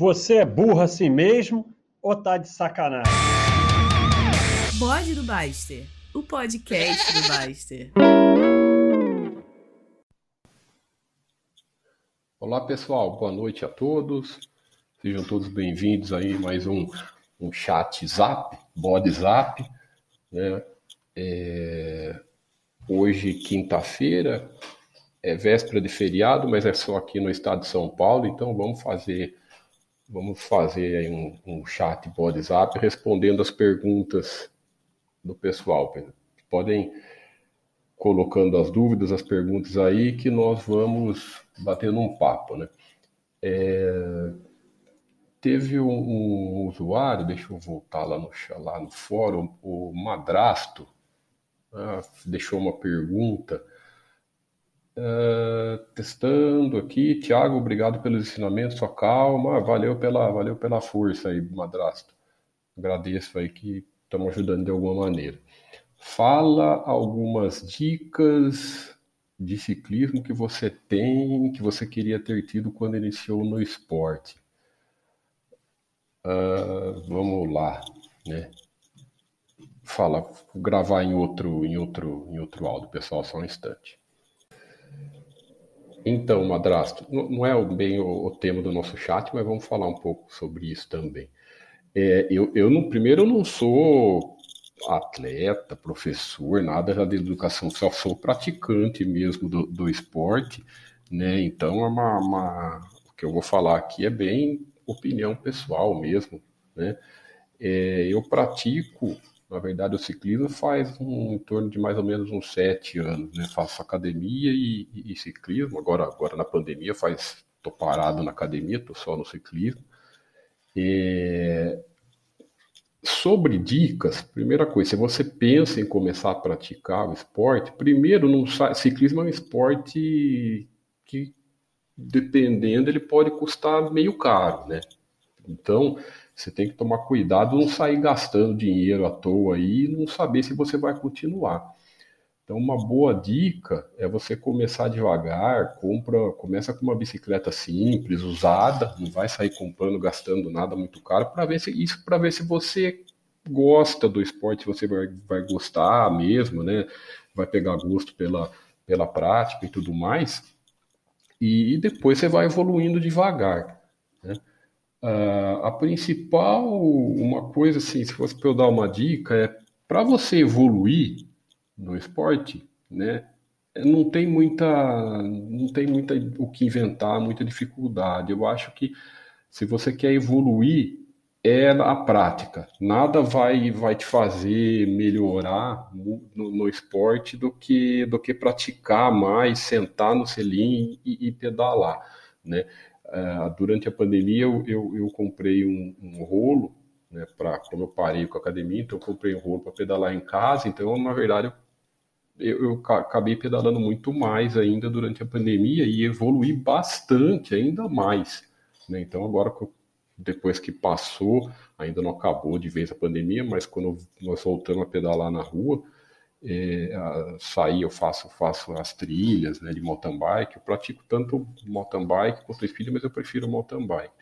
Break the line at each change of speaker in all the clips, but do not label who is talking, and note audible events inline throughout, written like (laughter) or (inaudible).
Você é burro assim mesmo ou tá de sacanagem?
Bode do Baster, o podcast do Baster.
Olá pessoal, boa noite a todos. Sejam todos bem-vindos aí mais um, um chat Zap, Bode Zap. Né? É... Hoje, quinta-feira, é véspera de feriado, mas é só aqui no estado de São Paulo, então vamos fazer vamos fazer aí um, um chat WhatsApp respondendo as perguntas do pessoal. Podem colocando as dúvidas, as perguntas aí que nós vamos batendo um papo, né? É, teve um, um, usuário, deixa eu voltar lá no, lá no fórum, o Madrasto, ah, deixou uma pergunta Uh, testando aqui, Tiago, obrigado pelos ensinamentos, sua calma, valeu pela, valeu pela força aí, madrasto. Agradeço aí que estamos ajudando de alguma maneira. Fala algumas dicas de ciclismo que você tem, que você queria ter tido quando iniciou no esporte. Uh, vamos lá, né? Fala, vou gravar em outro, em outro, em outro áudio, pessoal, só um instante. Então, madrasto, não é bem o, tema do nosso chat, mas vamos falar um pouco sobre isso também. É, eu, eu, primeiro, eu não sou atleta, professor, nada já de educação, só sou praticante mesmo do, do esporte, né? Então, é uma, uma, o que eu vou falar aqui é bem opinião pessoal mesmo, né? É, eu pratico na verdade, o ciclismo faz um, em torno de mais ou menos uns sete anos, né? Faço academia e, e, e ciclismo. Agora, agora na pandemia, faz tô parado na academia, tô só no ciclismo. Sobre dicas, primeira coisa, se você pensa em começar a praticar o esporte, primeiro, não ciclismo é um esporte que, dependendo, ele pode custar meio caro, né? Então, você tem que tomar cuidado, não sair gastando dinheiro à toa e não saber se você vai continuar. Então, uma boa dica é você começar devagar, compra, começa com uma bicicleta simples, usada, não vai sair comprando, gastando nada muito caro, para ver se isso para ver se você gosta do esporte, você vai, vai gostar mesmo, né? Vai pegar gosto pela, pela prática e tudo mais. E, e depois você vai evoluindo devagar. Uh, a principal, uma coisa assim, se fosse para eu dar uma dica, é para você evoluir no esporte, né? Não tem muita, não tem muita o que inventar, muita dificuldade. Eu acho que se você quer evoluir, é a prática. Nada vai, vai te fazer melhorar no, no, no esporte do que, do que praticar mais, sentar no selim e, e pedalar, né? Uh, durante a pandemia eu, eu, eu comprei um, um rolo, né, para como eu parei com a academia, então eu comprei um rolo para pedalar em casa, então na verdade eu, eu, acabei pedalando muito mais ainda durante a pandemia e evolui bastante, ainda mais. Né? Então agora depois que passou, ainda não acabou de vez a pandemia, mas quando nós voltamos a pedalar na rua, é, sair eu faço faço as trilhas né, de mountain bike. Eu pratico tanto mountain bike quanto speed mas eu prefiro mountain bike.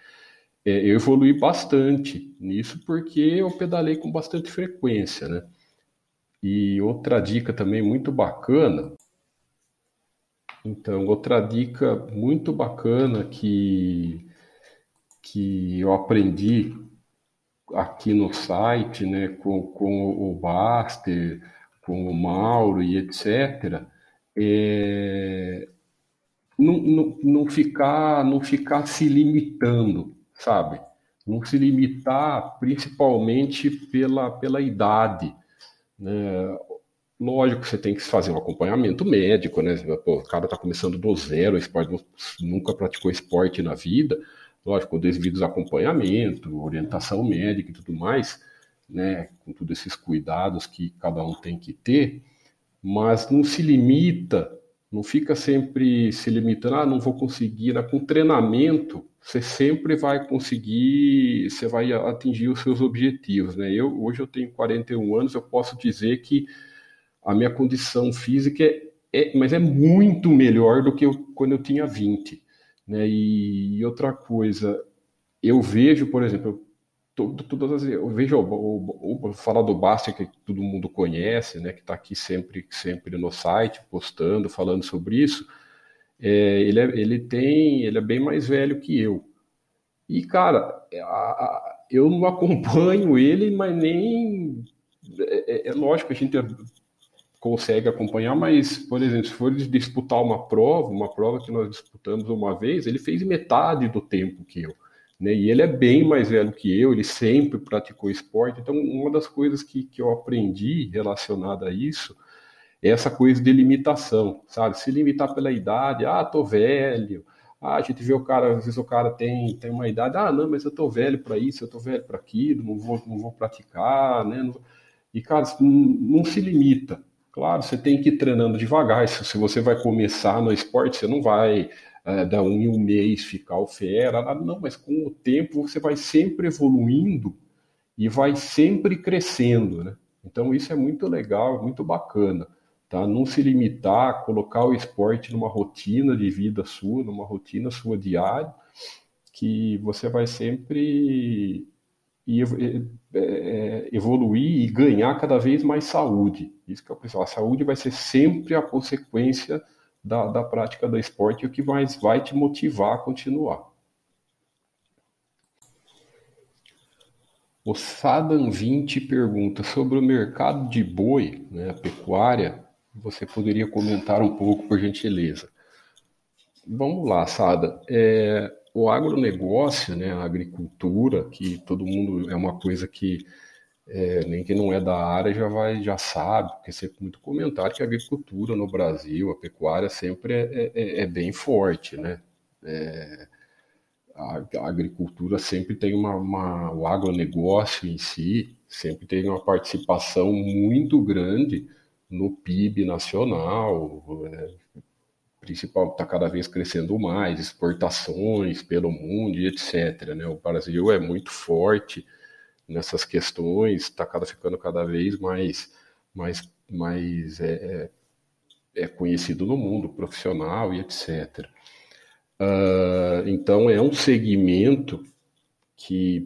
É, eu evolui bastante nisso porque eu pedalei com bastante frequência né. E outra dica também muito bacana então outra dica muito bacana que que eu aprendi aqui no site né com, com o Baster com o Mauro e etc., é, não, não, não, ficar, não ficar se limitando, sabe? Não se limitar principalmente pela, pela idade. Né? Lógico que você tem que fazer um acompanhamento médico, né? Pô, o cara está começando do zero, esporte, nunca praticou esporte na vida. Lógico, com devidos acompanhamento, orientação médica e tudo mais né, com todos esses cuidados que cada um tem que ter, mas não se limita, não fica sempre se limitando, ah, não vou conseguir, né? com treinamento você sempre vai conseguir, você vai atingir os seus objetivos, né? Eu hoje eu tenho 41 anos, eu posso dizer que a minha condição física é, é mas é muito melhor do que eu, quando eu tinha 20, né? E, e outra coisa, eu vejo, por exemplo, as, eu vejo o, falar do Basta que todo mundo conhece, né, que está aqui sempre, sempre no site postando, falando sobre isso. É, ele, é, ele tem, ele é bem mais velho que eu. E cara, a, a, eu não acompanho ele, mas nem é, é, é lógico a gente consegue acompanhar, mas, por exemplo, se for disputar uma prova, uma prova que nós disputamos uma vez, ele fez metade do tempo que eu. Né? E ele é bem mais velho que eu, ele sempre praticou esporte. Então, uma das coisas que, que eu aprendi relacionada a isso é essa coisa de limitação, sabe? Se limitar pela idade, ah, tô velho. Ah, a gente vê o cara, às vezes o cara tem, tem uma idade, ah, não, mas eu tô velho para isso, eu tô velho para aquilo, não vou, não vou praticar, né? E, cara, não, não se limita. Claro, você tem que ir treinando devagar. Se, se você vai começar no esporte, você não vai é, dar um em um mês ficar o fera, não, mas com o tempo você vai sempre evoluindo e vai sempre crescendo, né? Então isso é muito legal, muito bacana, tá? Não se limitar colocar o esporte numa rotina de vida sua, numa rotina sua diária, que você vai sempre é, evoluir e ganhar cada vez mais saúde. Isso que é o pessoal. A saúde vai ser sempre a consequência da, da prática do esporte o que mais vai te motivar a continuar. O Sadam 20 pergunta sobre o mercado de boi, né, a pecuária. Você poderia comentar um pouco, por gentileza? Vamos lá, Sada. É, o agronegócio, né, a agricultura, que todo mundo é uma coisa que é, nem quem não é da área já vai já sabe, porque é sempre muito comentário que a agricultura no Brasil, a pecuária sempre é, é, é bem forte, né? É, a, a, agricultura sempre tem uma, uma, o agronegócio em si sempre tem uma participação muito grande no PIB nacional, é, principal está cada vez crescendo mais, exportações pelo mundo etc. Né? O Brasil é muito forte nessas questões, está cada, ficando cada vez mais, mais, mais é, é, é conhecido no mundo profissional e etc. Uh, ah, então é um segmento que,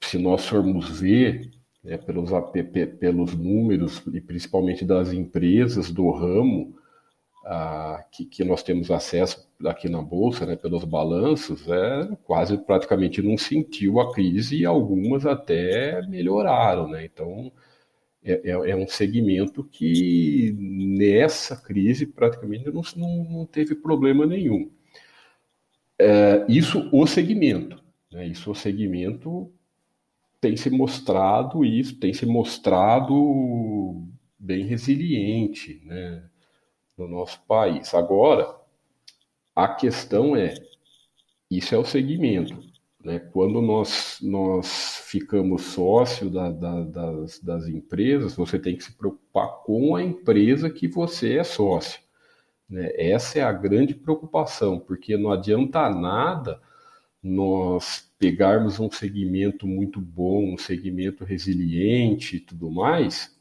se nós formos ver né, pelos, pelos números e principalmente das empresas do ramo, que, que, nós temos acesso aqui na Bolsa, né, pelos balanços, é quase praticamente não sentiu a crise e algumas até melhoraram. Né? Então, é, é, é um segmento que nessa crise praticamente não, não, não teve problema nenhum. É, isso o segmento. Né? Isso o segmento tem se mostrado isso, tem se mostrado bem resiliente, né? No nosso país. Agora, a questão é, isso é o segmento. Né? Quando nós, nós ficamos sócio da, da, das, das empresas, você tem que se preocupar com a empresa que você é sócio. Né? Essa é a grande preocupação, porque não adianta nada nós pegarmos um segmento muito bom, um segmento resiliente e tudo mais,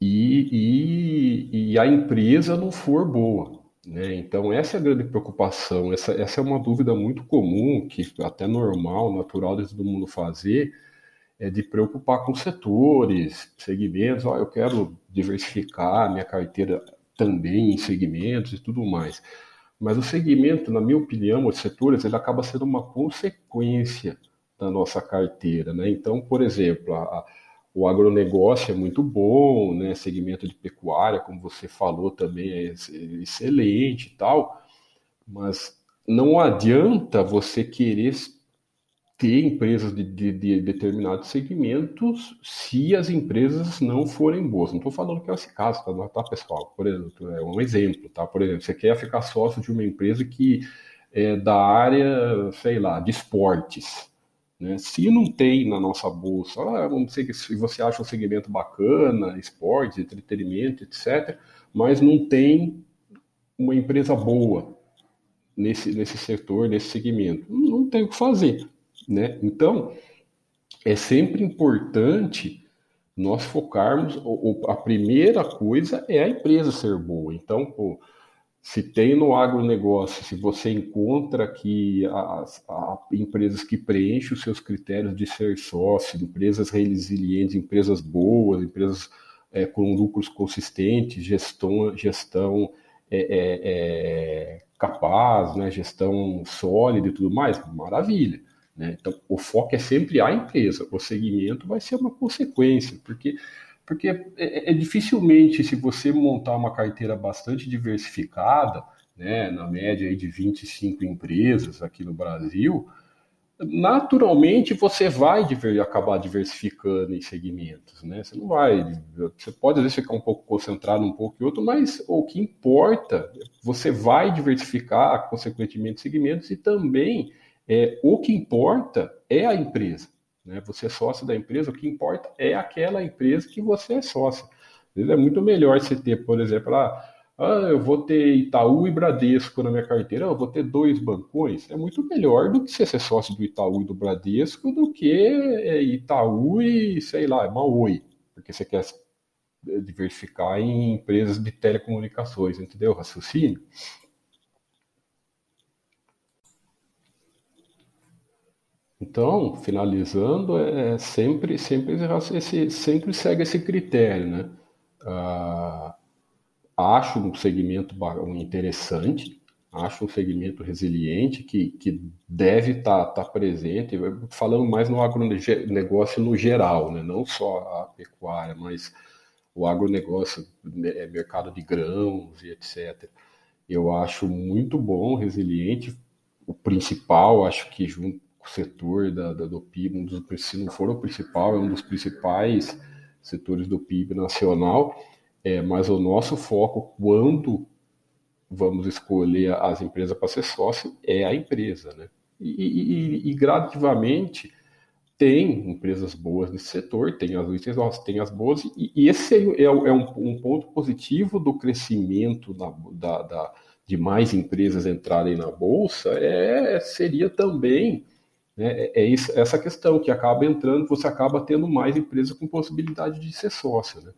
e, e, e a empresa não for boa. Né? Então, essa é a grande preocupação. Essa, essa é uma dúvida muito comum, que até normal, natural de todo mundo fazer, é de preocupar com setores, segmentos. Oh, eu quero diversificar minha carteira também em segmentos e tudo mais. Mas o segmento, na minha opinião, os setores, ele acaba sendo uma consequência da nossa carteira. Né? Então, por exemplo, a, o agronegócio é muito bom, né? Segmento de pecuária, como você falou, também é excelente e tal, mas não adianta você querer ter empresas de, de, de determinados segmentos se as empresas não forem boas. Não estou falando que é esse caso, tá, tá, pessoal? Por exemplo, é um exemplo, tá? Por exemplo, você quer ficar sócio de uma empresa que é da área, sei lá, de esportes né? Se não tem na nossa bolsa, ah, vamos dizer que se você acha um segmento bacana, esporte, entretenimento, etc., mas não tem uma empresa boa nesse, nesse setor, nesse segmento, não tem o que fazer. Né? Então, é sempre importante nós focarmos. A primeira coisa é a empresa ser boa. Então, pô, se tem no agronegócio, se você encontra que as, as empresas que preenchem os seus critérios de ser sócio, empresas resilientes, empresas boas, empresas é, com lucros consistentes, gestão, gestão é, é, é, capaz, né, gestão sólida e tudo mais, maravilha. Né? Então, o foco é sempre a empresa, o segmento vai ser uma consequência, porque porque é, é, dificilmente, se você montar uma carteira bastante diversificada, né, na média aí de 25 empresas aqui no Brasil, naturalmente você vai diver, acabar diversificando em segmentos, né? Você não vai, você pode às vezes ficar um pouco concentrado um pouco em outro, mas o que importa, você vai diversificar consequentemente segmentos e também é, o que importa é a empresa. Né? Você é sócio da empresa, o que importa é aquela empresa que você é sócio. É muito melhor você ter, por exemplo, ah, ah, eu vou ter Itaú e Bradesco na minha carteira, eu vou ter dois bancões. É muito melhor do que você ser sócio do Itaú e do Bradesco do que é, Itaú e, sei lá, Maui, porque você quer diversificar em empresas de telecomunicações, entendeu? Raciocínio. Então, finalizando, é, é sempre, sempre, esse, sempre segue esse critério, né? Ah, acho um segmento interessante, acho um segmento resiliente que, que deve estar tá, tá presente, falando mais no agronegócio no geral, né? não só a pecuária, mas o agronegócio, né, é mercado de grãos e etc. Eu acho muito bom, resiliente. O principal, acho que junto setor da, da, do PIB, um dos, se não for o principal, é um dos principais setores do PIB nacional, é, mas o nosso foco, quando vamos escolher as empresas para ser sócio, é a empresa. Né? E, e, e, gradativamente tem empresas boas nesse setor, tem as tem as boas, e, e esse é, é um, um, ponto positivo do crescimento na, da, da, de mais empresas entrarem na Bolsa, é, seria também né? É, é isso, essa questão que acaba entrando, você acaba tendo mais empresas com possibilidade de ser sócio. Né?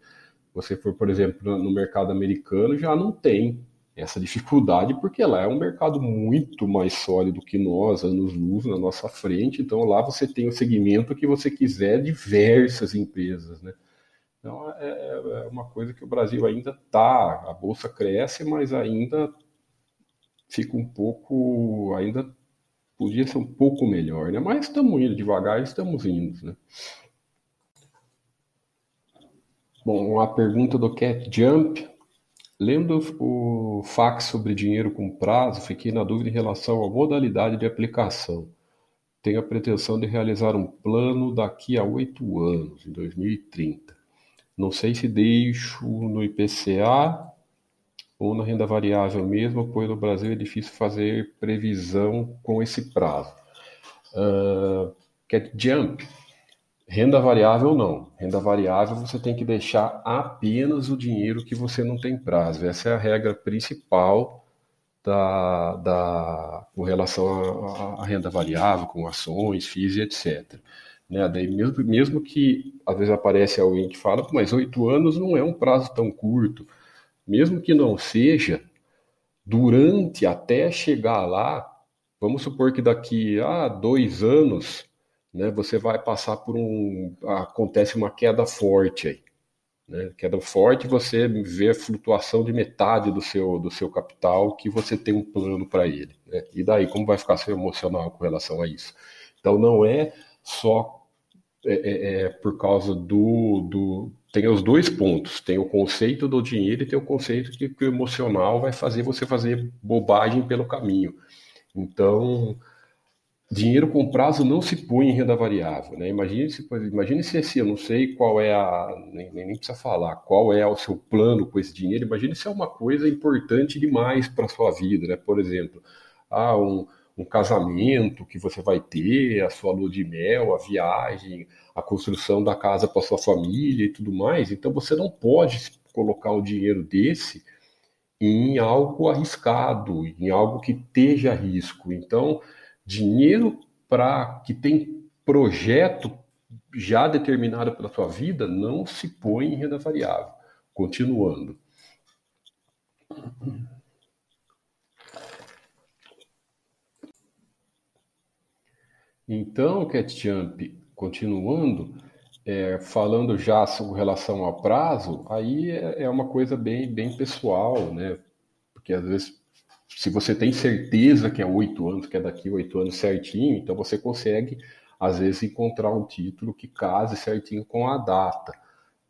Você for, por exemplo, no mercado americano, já não tem essa dificuldade, porque lá é um mercado muito mais sólido que nós, anos luz na nossa frente. Então lá você tem o segmento que você quiser, diversas empresas. Né? Então é, é, é uma coisa que o Brasil ainda está, a bolsa cresce, mas ainda fica um pouco, ainda podia ser um pouco melhor, né? Mas estamos indo devagar, estamos indo, né? Bom, a pergunta do Cat Jump. Lendo o fax sobre dinheiro com prazo, fiquei na dúvida em relação à modalidade de aplicação. Tenho a pretensão de realizar um plano daqui a oito anos, em 2030. Não sei se deixo no IPCA ou na renda variável mesmo, pois no Brasil é difícil fazer previsão com esse prazo. Uh, jump. Renda variável não. Renda variável você tem que deixar apenas o dinheiro que você não tem prazo. Essa é a regra principal da, da, com relação à renda variável, com ações, FIIs e etc. Né? Daí mesmo, mesmo que às vezes aparece alguém que fala, mas oito anos não é um prazo tão curto mesmo que não seja, durante até chegar lá, vamos supor que daqui a dois anos, né, você vai passar por um. acontece uma queda forte aí. Né? Queda forte, você vê a flutuação de metade do seu, do seu capital que você tem um plano para ele. Né? E daí, como vai ficar seu emocional com relação a isso? Então, não é só é, é, é por causa do, do, tem os dois pontos. Tem o conceito do dinheiro e tem o conceito que, que o emocional vai fazer você fazer bobagem pelo caminho. Então, dinheiro com prazo não se põe em renda variável. Né? Imagine se, imagine se esse, eu não sei qual é a. Nem, nem precisa falar, qual é o seu plano com esse dinheiro. Imagine se é uma coisa importante demais para a sua vida. Né? Por exemplo, ah, um, um casamento que você vai ter, a sua lua de mel, a viagem, a construção da casa para sua família e tudo mais. Então você não pode colocar o dinheiro desse em algo arriscado, em algo que esteja risco. Então, dinheiro para que tem projeto já determinado pela sua vida não se põe em renda variável. Continuando. Então, Ketchamp, continuando, é, falando já com relação ao prazo, aí é, é uma coisa bem, bem pessoal, né? Porque às vezes, se você tem certeza que é oito anos, que é daqui oito anos certinho, então você consegue, às vezes, encontrar um título que case certinho com a data.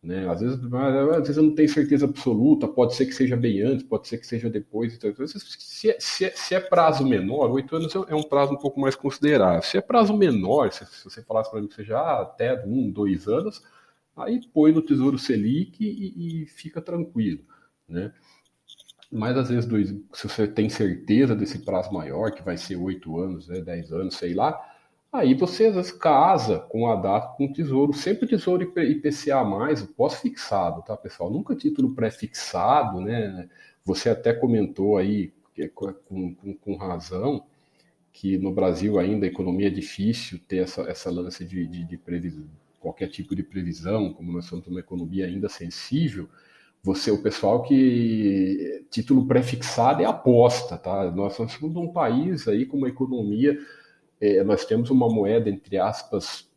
Né? Às, vezes, às vezes eu não tenho certeza absoluta, pode ser que seja bem antes, pode ser que seja depois. Então, se, é, se, é, se é prazo menor, oito anos é um prazo um pouco mais considerável. Se é prazo menor, se, se você falasse para mim que seja até um, dois anos, aí põe no Tesouro Selic e, e fica tranquilo. Né? Mas às vezes, dois, se você tem certeza desse prazo maior, que vai ser oito anos, né, dez anos, sei lá, Aí você às vezes casa com a data com o tesouro, sempre tesouro IPCA mais, pós-fixado, tá, pessoal? Nunca título pré-fixado, né? Você até comentou aí com, com, com, razão que no Brasil ainda a economia é difícil ter essa, essa lance de, de, de previsão, qualquer tipo de previsão, como nós somos uma economia ainda sensível, você, o pessoal que título pré-fixado é aposta, tá? Nós somos um país aí com uma economia é, nós temos uma moeda, entre aspas,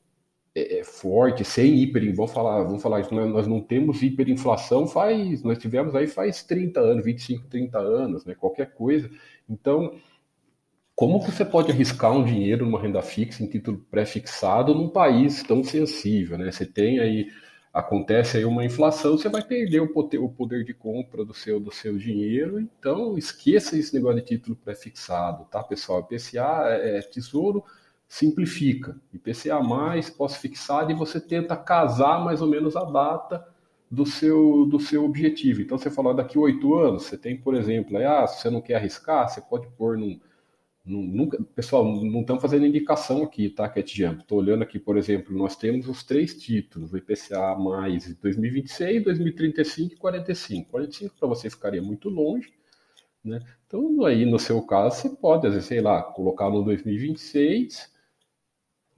é, é forte, sem hiper, vamos falar, vamos falar isso, nós não temos hiperinflação faz, nós tivemos aí faz 30 anos, 25, 30 anos, né, qualquer coisa. Então, como você pode arriscar um dinheiro numa renda fixa em título pré-fixado num país tão sensível, né? Você tem aí acontece aí uma inflação, você vai perder o poder, de compra do seu, do seu dinheiro. Então, esqueça esse negócio de título pré-fixado, tá, pessoal? IPCA é, é tesouro, simplifica. IPCA mais, pós-fixado, e você tenta casar mais ou menos a data do seu, do seu objetivo. Então, você falou daqui oito anos, você tem, por exemplo, aí, ah, se você não quer arriscar, você pode pôr num Nunca, pessoal, não estamos fazendo indicação aqui, tá, CatJump? Estou olhando aqui, por exemplo, nós temos os três títulos, o IPCA mais 2026, 2035 e 45. 45 para você ficaria muito longe, né? Então, aí no seu caso, você pode, sei lá, colocar no 2026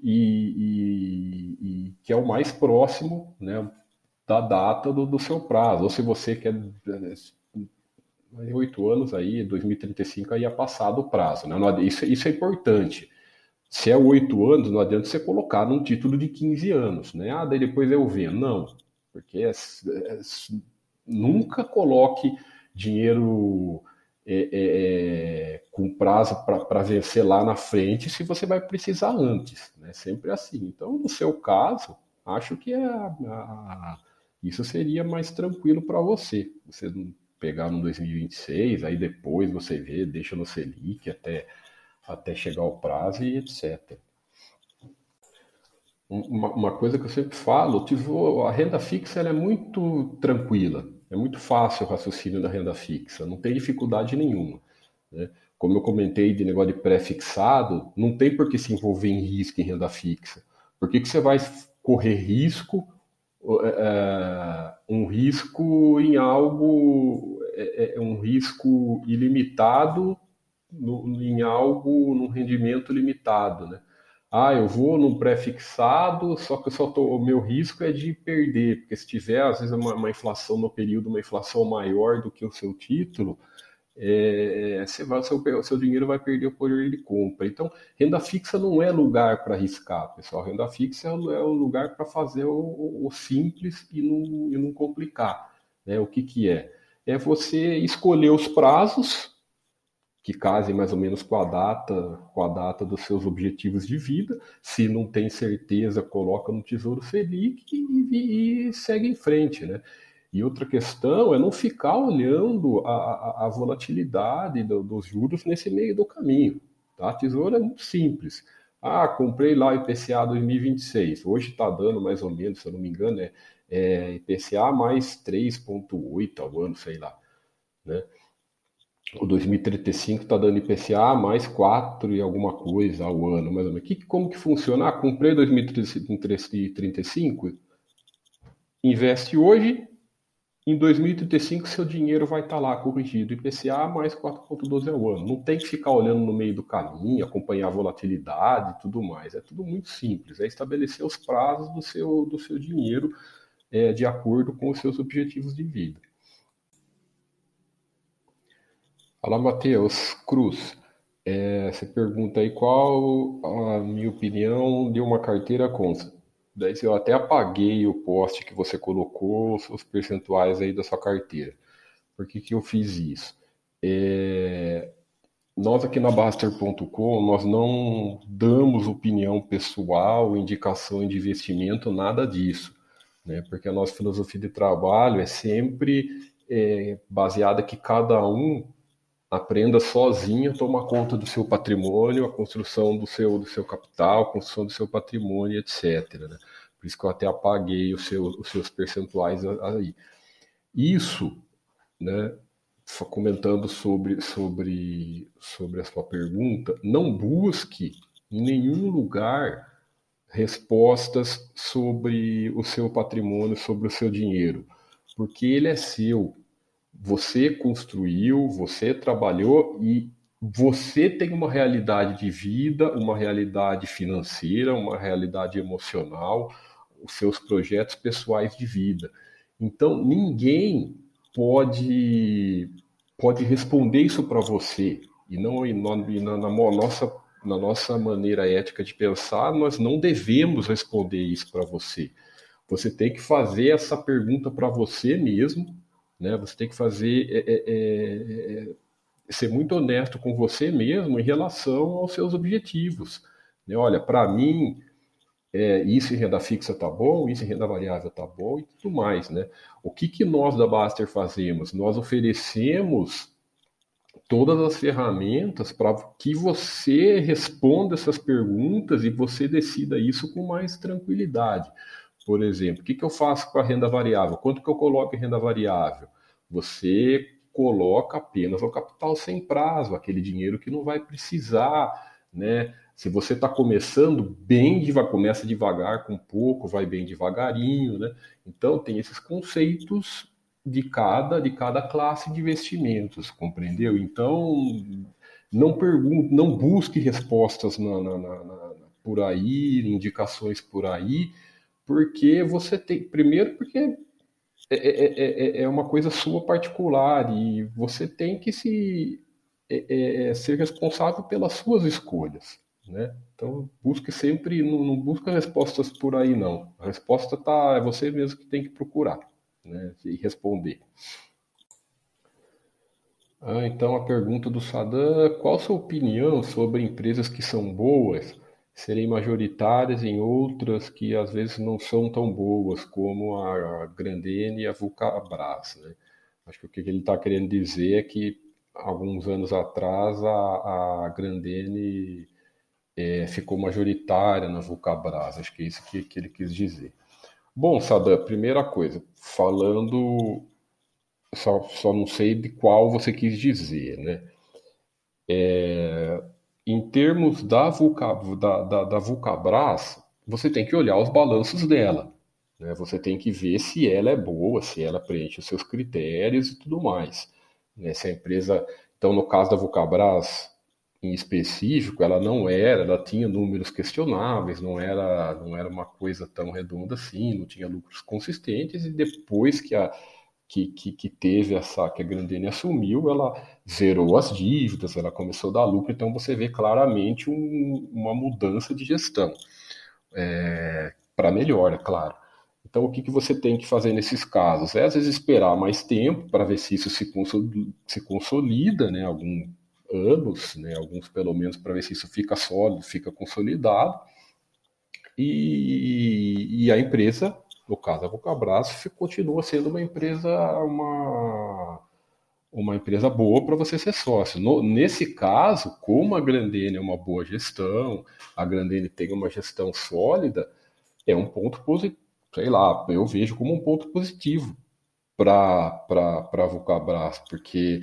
e, e, e que é o mais próximo, né, da data do, do seu prazo. Ou se você quer oito anos aí, 2035 aí é passado o prazo, né? Isso, isso é importante. Se é oito anos, não adianta você colocar num título de 15 anos, né? Ah, daí depois eu vendo. Não, porque é, é, nunca coloque dinheiro é, é, é com prazo para vencer lá na frente se você vai precisar antes, né? Sempre assim. Então, no seu caso, acho que a, a, isso seria mais tranquilo para você. Você não pegar no 2026, aí depois você vê, deixa no Selic até, até chegar o prazo e etc. Uma, uma, coisa que eu sempre falo, a renda fixa é muito tranquila, é muito fácil o raciocínio da renda fixa, não tem dificuldade nenhuma. Né? Como eu comentei de negócio de pré-fixado, não tem por que se envolver em risco em renda fixa. Por que, que você vai correr risco é, é, um risco em algo, é, é, um risco ilimitado no, em algo, num rendimento limitado, né? Ah, eu vou num pré-fixado, só que só tô, o meu risco é de perder, porque se tiver, às vezes, uma, uma inflação no período, uma inflação maior do que o seu título, é, você vai, seu, seu dinheiro vai perder o poder de compra. Então, renda fixa não é lugar para arriscar, pessoal. Renda fixa é, é o lugar para fazer o, o, simples e não, e não complicar. Né? O que, que é? É você escolher os prazos que casem mais ou menos com a data, com a data dos seus objetivos de vida. Se não tem certeza, coloca no Tesouro Selic e, e, e segue em frente, né? E outra questão é não ficar olhando a, a, a volatilidade do, dos juros nesse meio do caminho. Tá? A tesoura é muito simples. Ah, comprei lá o IPCA 2026. Hoje está dando mais ou menos, se eu não me engano, é, é IPCA mais 3,8 ao ano, sei lá. Né? O 2035 está dando IPCA mais 4 e alguma coisa ao ano, mais ou menos. Que, como que funciona? Ah, comprei 2035, investe hoje, em 2035, seu dinheiro vai estar tá lá corrigido IPCA mais 4,12 ao ano. Não tem que ficar olhando no meio do caminho, acompanhar a volatilidade e tudo mais. É tudo muito simples. É estabelecer os prazos do seu, do seu dinheiro é, de acordo com os seus objetivos de vida. Fala, Matheus Cruz. É, você pergunta aí qual a minha opinião de uma carteira consta. Daí eu até apaguei o post que você colocou, os percentuais aí da sua carteira. Por que, que eu fiz isso? É, nós aqui na Baster.com, nós não damos opinião pessoal, indicação de investimento, nada disso. Né? Porque a nossa filosofia de trabalho é sempre é, baseada que cada um aprenda sozinho a tomar conta do seu patrimônio, a construção do seu, do seu capital, a construção do seu patrimônio, etc. Né? Por isso que eu até apaguei os seus, os seus percentuais aí. Isso, né, comentando sobre, sobre, sobre a sua pergunta, não busque em nenhum lugar respostas sobre o seu patrimônio, sobre o seu dinheiro, porque ele é seu. Você construiu, você trabalhou e você tem uma realidade de vida, uma realidade financeira, uma realidade emocional, os seus projetos pessoais de vida. Então, ninguém pode pode responder isso para você e não e na, na, na, nossa na nossa maneira ética de pensar nós não devemos responder isso para você você tem que fazer essa pergunta para você mesmo né? Você tem que fazer é, é, é, é, ser muito honesto com você mesmo em relação aos seus objetivos. Né? Olha, para mim, é, isso em renda fixa tá bom, isso em renda variável tá bom e tudo mais, né? O que, que nós da Baster fazemos? Nós oferecemos todas as ferramentas para que você responda essas perguntas e você decida isso com mais tranquilidade. Por exemplo, o que, que eu faço com a renda variável? Quanto que eu coloco em renda variável? Você coloca apenas o capital sem prazo, aquele dinheiro que não vai precisar, né? Se você está começando bem começa devagar com pouco, vai bem devagarinho, né? Então tem esses conceitos de cada de cada classe de investimentos, compreendeu? Então não pergunte, não busque respostas na, na, na, por aí, indicações por aí, porque você tem. Primeiro, porque é, é, é, é uma coisa sua particular e você tem que se é, é, ser responsável pelas suas escolhas. Né? Então, busque sempre, não, não busca respostas por aí, não. A resposta tá, é você mesmo que tem que procurar né? e responder. Ah, então, a pergunta do Sadam: qual a sua opinião sobre empresas que são boas? Serem majoritárias em outras que às vezes não são tão boas, como a Grandene e a Vulcabras. Né? Acho que o que ele está querendo dizer é que alguns anos atrás a, a Grandene é, ficou majoritária na Vulcabras. Acho que é isso que, que ele quis dizer. Bom, Sadam, primeira coisa, falando, só, só não sei de qual você quis dizer, né? É, em termos da, Vulca, da, da, da Vulcabras, você tem que olhar os balanços dela. Né? Você tem que ver se ela é boa, se ela preenche os seus critérios e tudo mais. Né? Se a empresa. Então, no caso da Vulcabras, em específico, ela não era, ela tinha números questionáveis, não era, não era uma coisa tão redonda assim, não tinha lucros consistentes, e depois que a, que, que, que, teve essa, que a Grandene assumiu, ela zerou as dívidas, ela começou a dar lucro, então você vê claramente um, uma mudança de gestão, é, para melhor, é claro. Então, o que, que você tem que fazer nesses casos? É, às vezes, esperar mais tempo para ver se isso se consolida, se consolida né, alguns anos, né, alguns pelo menos, para ver se isso fica sólido, fica consolidado, e, e a empresa no caso a Vulcabras, continua sendo uma empresa uma uma empresa boa para você ser sócio. No, nesse caso, como a Grandene é uma boa gestão, a Grandene tem uma gestão sólida, é um ponto positivo, sei lá, eu vejo como um ponto positivo para a Vulcabras, porque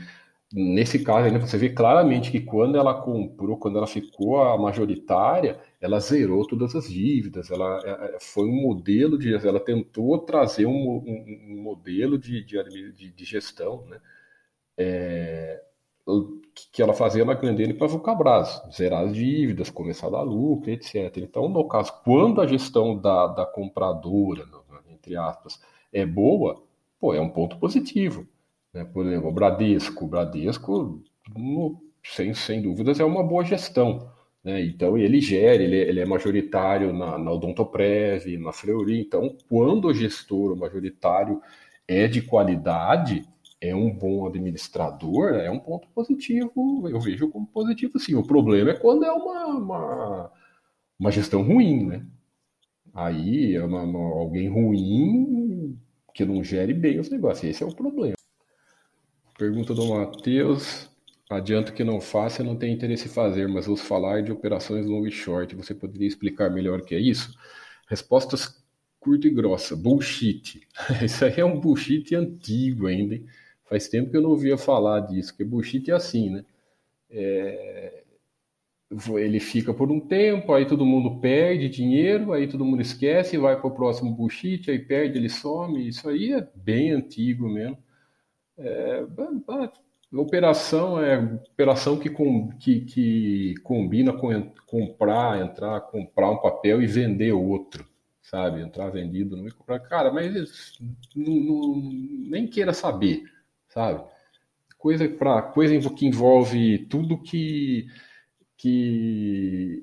nesse caso ainda você vê claramente que quando ela comprou, quando ela ficou a majoritária, ela zerou todas as dívidas, ela é, é, foi um modelo de, ela tentou trazer um, um, um modelo de, de, de, gestão, né? É, que ela fazia na Grandene para Vulcabras, zerar as dívidas, começar a dar lucro, etc. Então, no caso, quando a gestão da, da compradora, entre aspas, é boa, pô, é um ponto positivo. Né? Por exemplo, o Bradesco. O Bradesco, no, sem, sem dúvidas, é uma boa gestão. Né? Então, ele gera, ele, ele é majoritário na, na Odontoprev, na Fleury. Então, quando o gestor, o majoritário, é de qualidade, é um bom administrador, é um ponto positivo, eu vejo como positivo sim. O problema é quando é uma, uma, uma gestão ruim, né? Aí é uma, uma, alguém ruim que não gere bem os negócios. Esse é o problema. Pergunta do Matheus. Adianto que não faça, não tem interesse em fazer, mas ouço falar de operações long e short. Você poderia explicar melhor o que é isso? Respostas curta e grossa. Bullshit. (laughs) Isso aí é um bullshit antigo ainda. Hein? Faz tempo que eu não ouvia falar disso, porque bullshit é assim, né? É... Ele fica por um tempo, aí todo mundo perde dinheiro, aí todo mundo esquece, vai para o próximo bullshit, aí perde, ele some. Isso aí é bem antigo mesmo. É... Operação é operação que, com, que, que combina com comprar, entrar, comprar um papel e vender outro, sabe? Entrar vendido, não comprar. Cara, mas não, não, nem queira saber sabe? Coisa para coisa que envolve tudo que que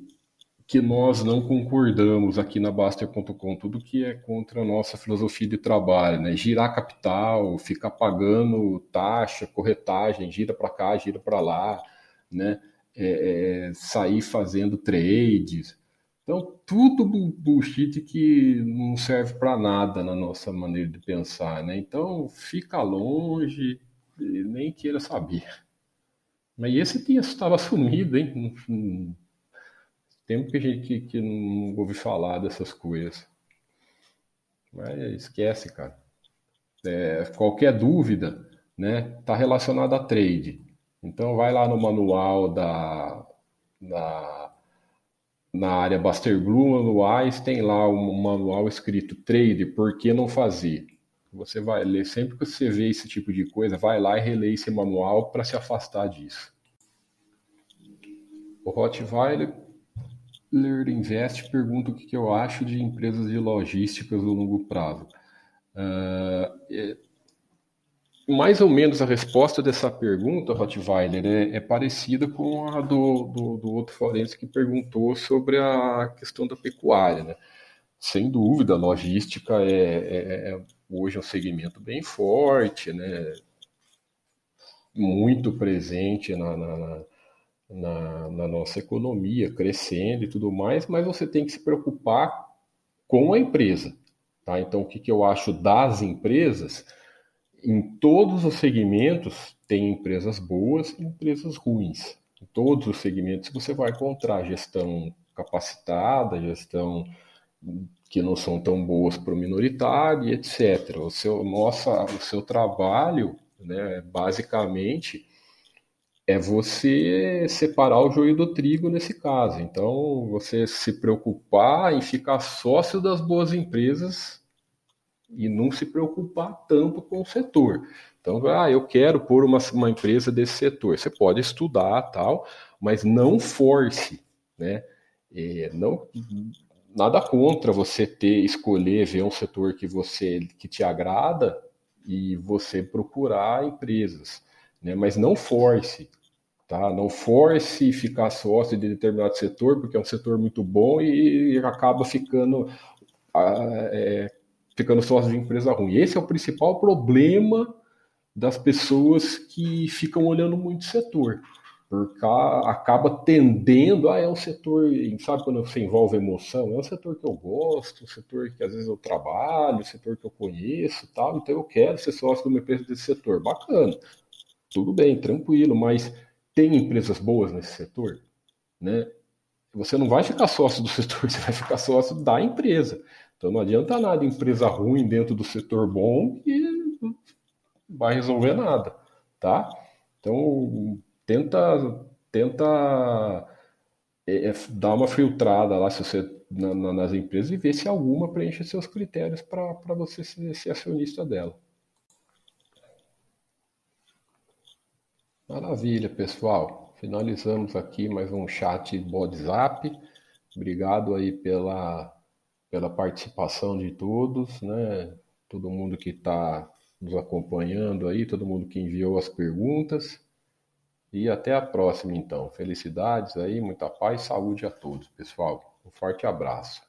que nós não concordamos aqui na Baster.com, tudo que é contra a nossa filosofia de trabalho, né? Girar capital, ficar pagando taxa, corretagem, gira para cá, gira para lá, né? É, é, sair fazendo trades. Então, tudo bullshit que não serve para nada na nossa maneira de pensar, né? Então, fica longe, nem queira saber. Mas esse tinha, estava sumido, hein? Tempo que a gente que, que não ouve falar dessas coisas. Mas esquece, cara. É, qualquer dúvida, né, está relacionada a trade. Então vai lá no manual da, da na área Buster Blue, manuais, tem lá um manual escrito trade, por que não fazer? Você vai ler, sempre que você vê esse tipo de coisa, vai lá e relê esse manual para se afastar disso. O Rottweiler Invest pergunta o que eu acho de empresas de logísticas no longo prazo. Uh, mais ou menos a resposta dessa pergunta, Rottweiler, é, é parecida com a do, do, do, outro forense que perguntou sobre a questão da pecuária. Né? Sem dúvida, a logística é, é, é hoje é um segmento bem forte, né? muito presente na, na, na, na, nossa economia, crescendo e tudo mais, mas você tem que se preocupar com a empresa. Tá? Então, o que, que eu acho das empresas? Em todos os segmentos, tem empresas boas e empresas ruins. Em todos os segmentos você vai encontrar gestão capacitada, gestão que não são tão boas para o minoritário, etc. O seu, nossa, o seu trabalho, né, basicamente, é você separar o joio do trigo nesse caso. Então, você se preocupar em ficar sócio das boas empresas e não se preocupar tanto com o setor. Então, ah, eu quero pôr uma, uma empresa desse setor. Você pode estudar tal, mas não force, né? É, não nada contra você ter escolher ver um setor que você que te agrada e você procurar empresas, né? Mas não force, tá? Não force ficar sócio de determinado setor porque é um setor muito bom e, e acaba ficando é, ficando sócio de empresa ruim. Esse é o principal problema das pessoas que ficam olhando muito setor porque acaba tendendo, ah, é um setor, sabe quando você envolve emoção? É um setor que eu gosto, um setor que às vezes eu trabalho, um setor que eu conheço tal, então eu quero ser sócio de uma empresa desse setor. Bacana, tudo bem, tranquilo, mas tem empresas boas nesse setor? Né? Você não vai ficar sócio do setor, (laughs) você vai ficar sócio da empresa. Então não adianta nada empresa ruim dentro do setor bom e vai resolver nada, tá? Então tenta tenta é, é, dar uma filtrada lá se você na, na, nas empresas e ver se alguma preenche seus critérios para você ser, ser, acionista dela. Maravilha, pessoal. Finalizamos aqui mais um chat WhatsApp. Obrigado aí pela, pela participação de todos, né? Todo mundo que está nos acompanhando aí, todo mundo que enviou as perguntas. E até a próxima, então. Felicidades aí, muita paz e saúde a todos, pessoal. Um forte abraço.